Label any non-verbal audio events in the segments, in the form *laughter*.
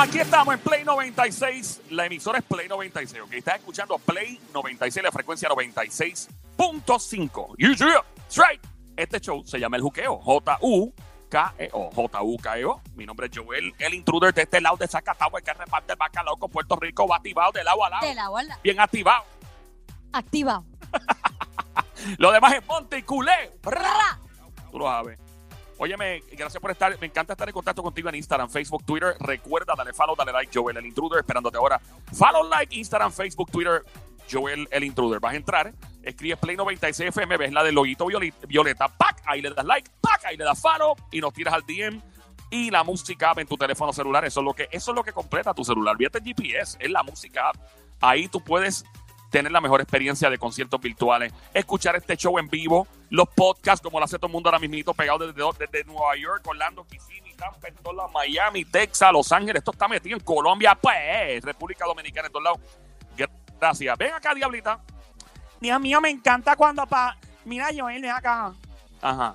Aquí estamos en Play 96. La emisora es Play 96. ¿ok? Estás escuchando Play 96, la frecuencia 96.5. You do it. Straight. Este show se llama El Juqueo. J-U-K-E-O. J-U-K-E-O. Mi nombre es Joel, el intruder de este lado de Zacatau, el que reparte el bacalao con Puerto Rico, va activado de lado a lado. De la bola. Bien activado. Activa. *laughs* Lo demás es monte y culé. Tú lo sabes. Óyeme, gracias por estar. Me encanta estar en contacto contigo en Instagram, Facebook, Twitter. Recuerda, dale follow, dale like, Joel el Intruder, esperándote ahora. Follow, like, Instagram, Facebook, Twitter, Joel el Intruder. Vas a entrar, escribes Play 96 FM, ves la del loguito violeta, pack, ahí le das like, pack, ahí le das follow y nos tiras al DM. Y la música app en tu teléfono celular, eso es lo que, eso es lo que completa tu celular. Fíjate el GPS, es la música app. Ahí tú puedes tener la mejor experiencia de conciertos virtuales, escuchar este show en vivo, los podcasts como lo hace todo el mundo ahora mismito, pegado desde, desde Nueva York, Orlando, Kissimmee, Tampa, en todos lados, Miami, Texas, Los Ángeles, esto está metido en Colombia, pues, República Dominicana, en todos lados. Gracias. Ven acá, Diablita. Dios mío, me encanta cuando pa... Mira, Joel, ven acá. Ajá.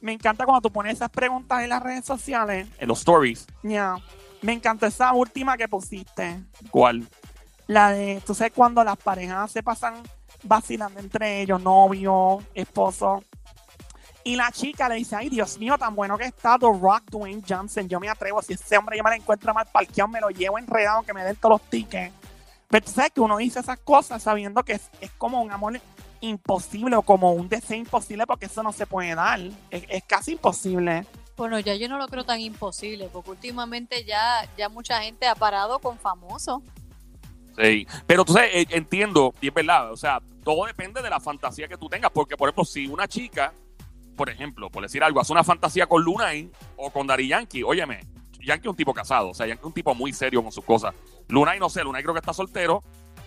Me encanta cuando tú pones esas preguntas en las redes sociales. En los stories. Ya. Me encantó esa última que pusiste. ¿Cuál? La de, tú sabes, cuando las parejas se pasan vacilando entre ellos, novio, esposo. Y la chica le dice, ay, Dios mío, tan bueno que está The Rock Dwayne Johnson. Yo me atrevo, si ese hombre yo me lo encuentro mal parqueado, me lo llevo enredado, que me den todos los tickets. Pero tú sabes que uno dice esas cosas sabiendo que es, es como un amor imposible o como un deseo imposible porque eso no se puede dar. Es, es casi imposible. Bueno, ya yo no lo creo tan imposible, porque últimamente ya, ya mucha gente ha parado con famosos. Sí. Pero sabes, eh, entiendo, y es verdad, o sea, todo depende de la fantasía que tú tengas, porque por ejemplo, si una chica, por ejemplo, por decir algo, hace una fantasía con Lunay o con Dari Yankee, óyeme, Yankee es un tipo casado, o sea, Yankee es un tipo muy serio con sus cosas. Lunay no sé, Lunay creo que está soltero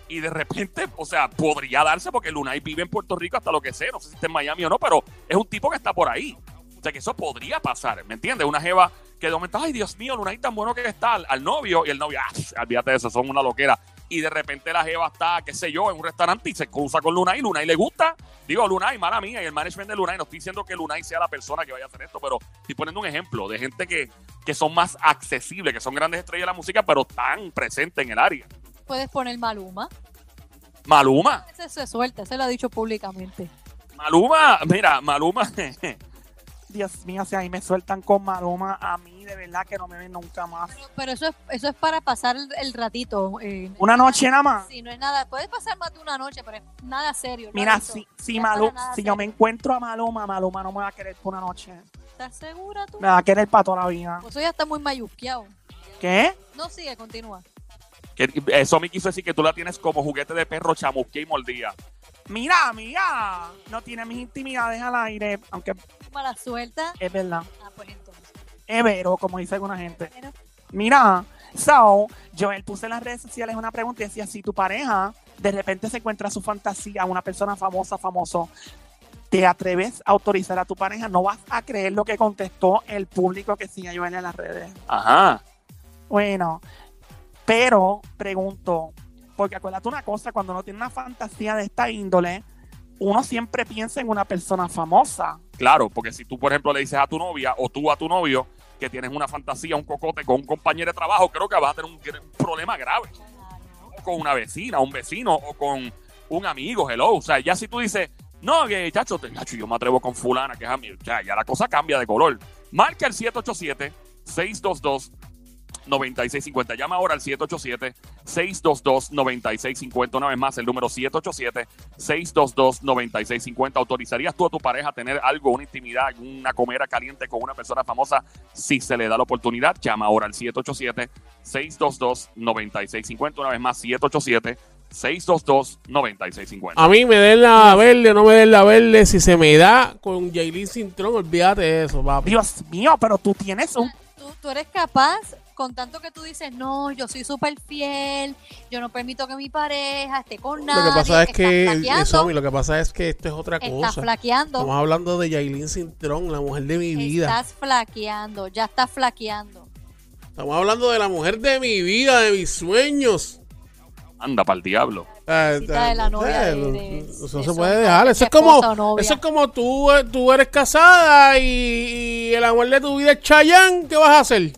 y de repente, o sea, podría darse porque Lunay vive en Puerto Rico hasta lo que sé, no sé si está en Miami o no, pero es un tipo que está por ahí. O sea, que eso podría pasar, ¿me entiendes? Una jeva que de momento, ay, Dios mío, Lunay tan bueno que está al, al novio y el novio, ah, olvídate de eso, son una loquera y de repente la jeva está, qué sé yo, en un restaurante y se cruza con Lunay, Lunay le gusta. Digo, Lunay, mala mía, y el management de Lunay, no estoy diciendo que Lunay sea la persona que vaya a hacer esto, pero estoy poniendo un ejemplo de gente que, que son más accesibles, que son grandes estrellas de la música, pero tan presentes en el área. Puedes poner Maluma. Maluma, Ese se suelta, se lo ha dicho públicamente. Maluma, mira, Maluma, *laughs* Dios mío, si ahí me sueltan con Maluma, a mí de verdad que no me ven nunca más. Pero, pero eso, es, eso es para pasar el, el ratito. eh, Una noche nada más. Sí, no es nada. Puedes pasar más de una noche, pero es nada serio. Mira, si, si, Malu, si yo me encuentro a Maluma, Maluma no me va a querer por una noche. ¿Estás segura tú? Me va a querer para toda la vida. Pues eso ya está muy mayusqueado. ¿Qué? No, sigue, continúa. que eso me quiso decir que tú la tienes como juguete de perro chamusqué y mordía. Mira, mira, no tiene mis intimidades al aire, aunque *laughs* Mala suelta. es verdad. Ah, pues entonces. Es vero, como dice alguna gente. Mira, so, Joel puse en las redes sociales una pregunta y decía, si tu pareja de repente se encuentra su fantasía, una persona famosa, famoso, ¿te atreves a autorizar a tu pareja? No vas a creer lo que contestó el público que sigue a Joel en las redes. Ajá. Bueno, pero pregunto, porque acuérdate una cosa, cuando uno tiene una fantasía de esta índole, uno siempre piensa en una persona famosa. Claro, porque si tú, por ejemplo, le dices a tu novia o tú a tu novio que tienes una fantasía, un cocote con un compañero de trabajo, creo que vas a tener un, problema grave. O con una vecina, un vecino o con un amigo, hello. O sea, ya si tú dices, no, que chacho, chacho, yo me atrevo con fulana, que es amigo. Ya, ya la cosa cambia de color. Marca el 787-622. 9650. Llama ahora al 787-622-9650. Una vez más, el número 787-622-9650. ¿Autorizarías tú a tu pareja a tener algo, una intimidad, una comera caliente con una persona famosa si se le da la oportunidad? Llama ahora al 787-622-9650. Una vez más, 787-622-9650. A mí me den la verde o no me den la verde. Si se me da con Jailin Cintrón, olvídate de eso, papi. Dios mío, pero tú tienes un... Tú, tú eres capaz, con tanto que tú dices, no, yo soy súper fiel, yo no permito que mi pareja esté con nadie. Lo que pasa es estás que, eso, lo que pasa es que esto es otra estás cosa. flaqueando. Estamos hablando de Jailin Cintrón, la mujer de mi vida. Estás flaqueando, ya estás flaqueando. Estamos hablando de la mujer de mi vida, de mis sueños. Anda para el diablo. Ah, Cita de la novia de- de- Eso se puede dejar. Eso es como, eso es como tú, eh, tú eres casada y, y el amor de tu vida es Chayanne. ¿Qué vas a hacer?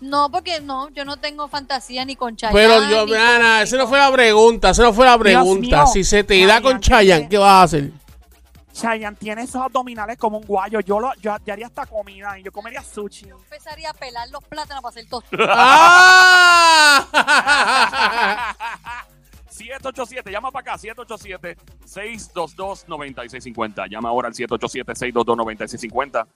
No, porque no, yo no tengo fantasía ni con Chayanne. Pero yo, ni con- ni esa no fue la pregunta, esa no fue la pregunta. si se te da con Chayanne, ¿qué vas a hacer? Chayanne tiene esos abdominales como un guayo. Yo, lo, yo, yo haría hasta comida y yo comería sushi. Yo empezaría a pelar los plátanos para hacer tost. *laughs* ¡Ah! *laughs* 787, llama para acá, 787-622-9650. Llama ahora al 787-622-9650.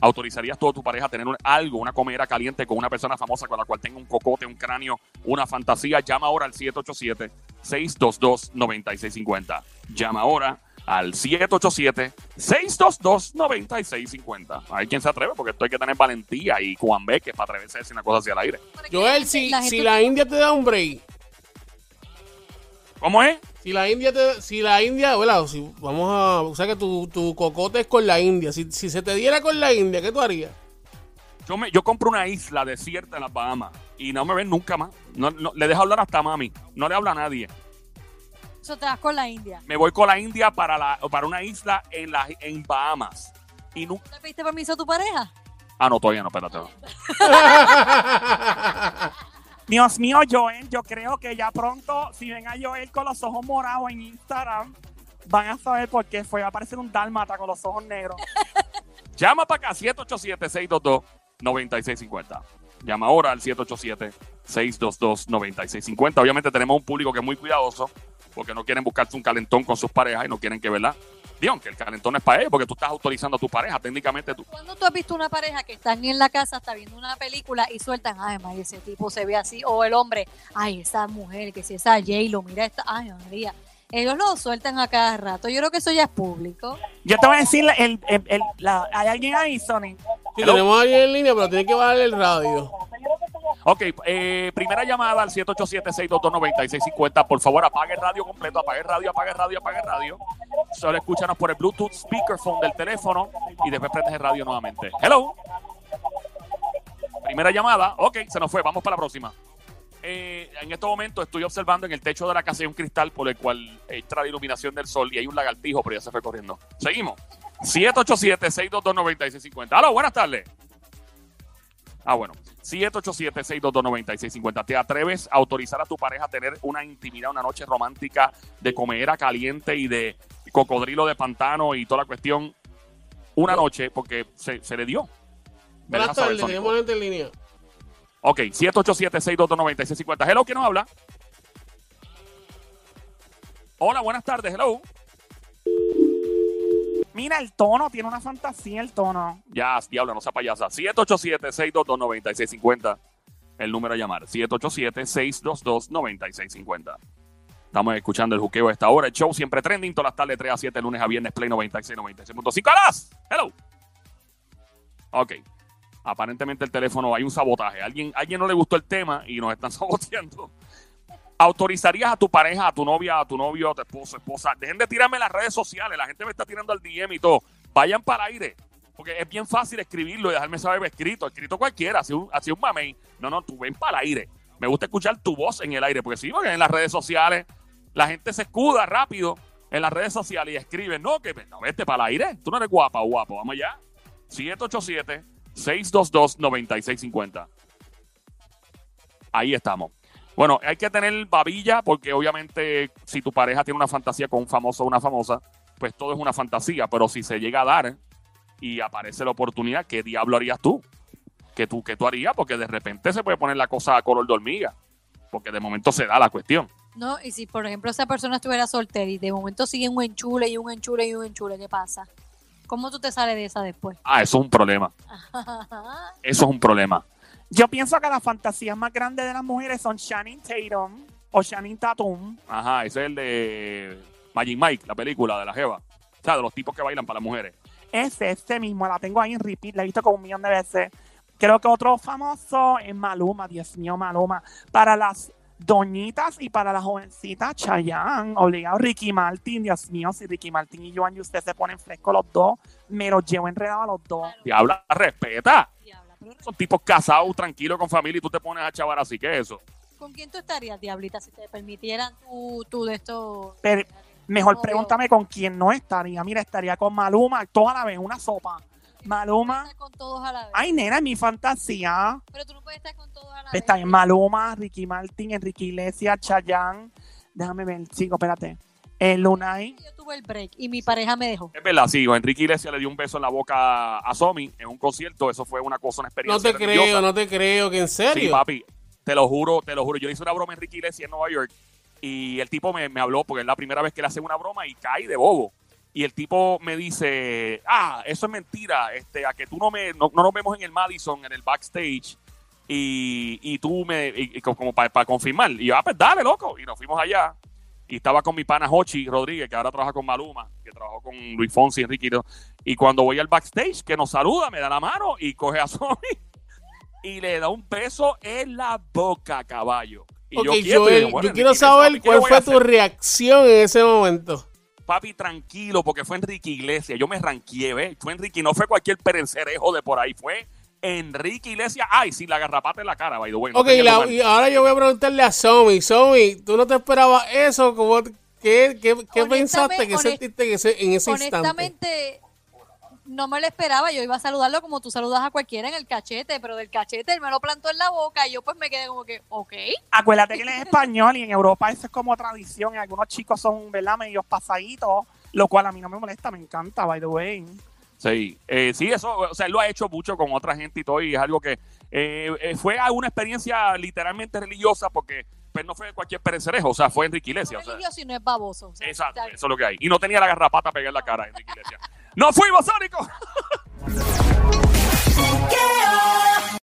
¿Autorizarías tú a tu pareja a tener un- algo, una comida caliente con una persona famosa con la cual tenga un cocote, un cráneo, una fantasía? Llama ahora al 787-622-9650. Llama ahora al 787-622-9650. Hay quien se atreve porque esto hay que tener valentía y Juan Beque para atreverse a decir una cosa hacia el aire. Joel, si La si la India te da un break, ¿Cómo es? Si la India te, si la India, ¿verdad? Si vamos a, o sea que tu, tu cocote es con la India, si, si se te diera con la India, ¿qué tú harías? Yo, me, yo compro una isla desierta en las Bahamas y no me ven nunca más. No, no- le dejo hablar hasta mami. No le habla a nadie. Eso te vas con la India. Me voy con la India para, la, para una isla en, la, en Bahamas. Y nu- ¿Le pediste permiso a tu pareja? ah, no, todavía no, espérate. *laughs* Dios mío, Joel, yo creo que ya pronto, si ven a Joel con los ojos morados en Instagram, van a saber por qué fue. Va a aparecer un dálmata con los ojos negros. *laughs* Llama para acá, 787-622-9650. Llama ahora al 787-622-9650. Obviamente tenemos un público que es muy cuidadoso porque no quieren buscarse un calentón con sus parejas y no quieren que, ¿verdad? Dios, que el calentón es para ellos porque tú estás autorizando a tu pareja. Técnicamente tú, ¿Cuándo tú has visto una pareja que están en la casa, está viendo una película y sueltan, ay, María, ese tipo se ve así? O el hombre, ay, esa mujer, que si esa J-Lo, mira esta, ay, María. Ellos lo sueltan a cada rato. Yo creo que eso ya es público. Yo te voy a decir, el, el- el- la- ¿hay alguien ahí, Sony? Sí, Hello. tenemos a alguien en línea, pero tiene que bajarle el radio. Ok, eh, primera llamada al 787-622-9650. Por favor, apague el radio completo, apague el radio, apague el radio, apague el radio. Solo escúchanos por el Bluetooth speakerphone del teléfono y después prendes el radio nuevamente. Hello. Primera llamada. Ok, se nos fue. Vamos para la próxima. Eh, en este momento estoy observando en el techo de la casa un cristal por el cual entra la iluminación del sol y hay un lagartijo, pero ya se fue corriendo. Seguimos. 787-622-9650. Hola, buenas tardes. Ah, bueno. 787-622-9650. ¿Te atreves a autorizar a tu pareja a tener una intimidad, una noche romántica de comedera caliente y de cocodrilo de pantano y toda la cuestión? Una noche, porque se, se le dio. Me Buenas tardes, tenemos gente en línea. Ok, 787-622-9650. Hello, ¿quién nos habla? Hola, buenas tardes. Hello. Mira, el tono, tiene una fantasía el tono. Ya, diablo, no sea payasa. 787-622-9650. El número a llamar. 787-622-9650. Estamos escuchando el juqueo a esta hora. El show siempre trending. Todas las tardes 3 a 7, lunes a viernes, Play 96, 96.5. ¡Alas! ¡Hello! Ok. Aparentemente el teléfono hay un sabotaje. Alguien, alguien no le gustó el tema y nos están *laughs* saboteando. ¿Autorizarías a tu pareja, a tu novia, a tu novio, a tu esposo, esposa? Dejen de tirarme las redes sociales. La gente me está tirando al DM y todo. Vayan para el aire. Porque es bien fácil escribirlo y dejarme saber escrito. Escrito cualquiera, así un, así un mamey. No, no, tú ven para el aire. Me gusta escuchar tu voz en el aire. Porque sí, porque en las redes sociales la gente se escuda rápido en las redes sociales y escribe, no, que no, vete para el aire. Tú no eres guapa o guapo. Vamos allá. 787-622-9650. Ahí estamos. Bueno, hay que tener babilla porque obviamente si tu pareja tiene una fantasía con un famoso o una famosa, pues todo es una fantasía. Pero si se llega a dar y aparece la oportunidad, ¿qué diablo harías tú? ¿Qué tú, qué tú harías? Porque de repente se puede poner la cosa a color de hormiga. Porque de momento se da la cuestión. No, y si por ejemplo esa persona estuviera soltera y de momento sigue un enchule y un enchule y un enchule, ¿qué pasa? ¿Cómo tú te sales de esa después? Ah, eso es un problema. *laughs* Eso es un problema. Yo pienso que las fantasías más grandes de las mujeres son Shannon Tatum o Shannon Tatum. Ajá, ese es el de Magic Mike, la película de la Jeva. O sea, de los tipos que bailan para las mujeres. Ese, ese mismo, la tengo ahí en repeat, la he visto como un millón de veces. Creo que otro famoso es Maluma, Dios mío, Maluma. Para las doñitas y para las jovencitas, Chayanne, obligado, Ricky Martin, Dios mío, si Ricky Martin y Joan y usted se ponen frescos los dos, me los llevo enredados a los dos. Diabla, respeta. Diabla, pero Son tipos casados, tranquilos, con familia y tú te pones a chavar así. ¿Qué es eso? ¿Con quién tú estarías, Diablita, si te permitieran tú, tú de esto? Pero mejor Obvio. pregúntame con quién no estaría. Mira, estaría con Maluma toda la vez, una sopa. Maluma. Estar con todos a la vez. Ay, nena, es mi fantasía. Pero tú no puedes estar con todos a la Está vez. en Maluma, Ricky Martin, Enrique Iglesias, Chayanne. Déjame ver, chico, espérate. El Lunay. Yo tuve el break y mi pareja me dejó. Es verdad, sí, Enrique Iglesias le dio un beso en la boca a Somi en un concierto. Eso fue una cosa, una No experiencia. te religiosa. creo, no te creo, que en Sí, serio. papi, te lo juro, te lo juro. Yo le hice una broma a Enrique Iglesias en Nueva York y el tipo me, me habló porque es la primera vez que le hace una broma y cae de bobo. Y el tipo me dice, ah, eso es mentira, este, a que tú no me, no, no nos vemos en el Madison, en el backstage, y, y tú me, y- y como para confirmar. Y yo, ah, pues dale, loco. Y nos fuimos allá. Y estaba con mi pana Hochi Rodríguez, que ahora trabaja con Maluma, que trabajó con Luis Fonsi, Enrique. y todo. Y cuando voy al backstage, que nos saluda, me da la mano y coge a *laughs* Sony y le da un beso en la boca, caballo. Y ok, yo, quieto, y Joel, digo, bueno, yo quiero saber ¿qué cuál fue tu reacción en ese momento. Papi, tranquilo, porque fue Enrique Iglesias. Yo me ranqué, ¿ves? Fue Enrique, y no fue cualquier perencerejo de por ahí, fue Enrique Iglesias. Ay, sí, la garrapata en la cara, by the way. no Ok, la- y ahora yo voy a preguntarle a Somi. Somi, ¿tú no te esperabas eso? ¿Cómo, ¿Qué, qué, qué Honestamente, pensaste, qué sentiste en ese, en ese instante? Honestamente, no me lo esperaba. Yo iba a saludarlo como tú saludas a cualquiera en el cachete, pero del cachete él me lo plantó en la boca y yo pues me quedé como que, ok. Acuérdate que él es español y en Europa eso es como tradición. Y algunos chicos son, ¿verdad? Medios pasaditos. Lo cual a mí no me molesta, me encanta, by the way. Sí, eh, sí, eso, o sea, él lo ha hecho mucho con otra gente y todo, y es algo que eh, eh, fue una experiencia literalmente religiosa porque pues, no fue cualquier perecerejo, o sea, fue Enrique No Iglesias. es o sea, religioso y no es baboso. o sea, exacto, eso es lo que hay. Y no tenía la garrapata pegada en la cara, Enrique Iglesias. ¡No fuimos, Sónico! *laughs*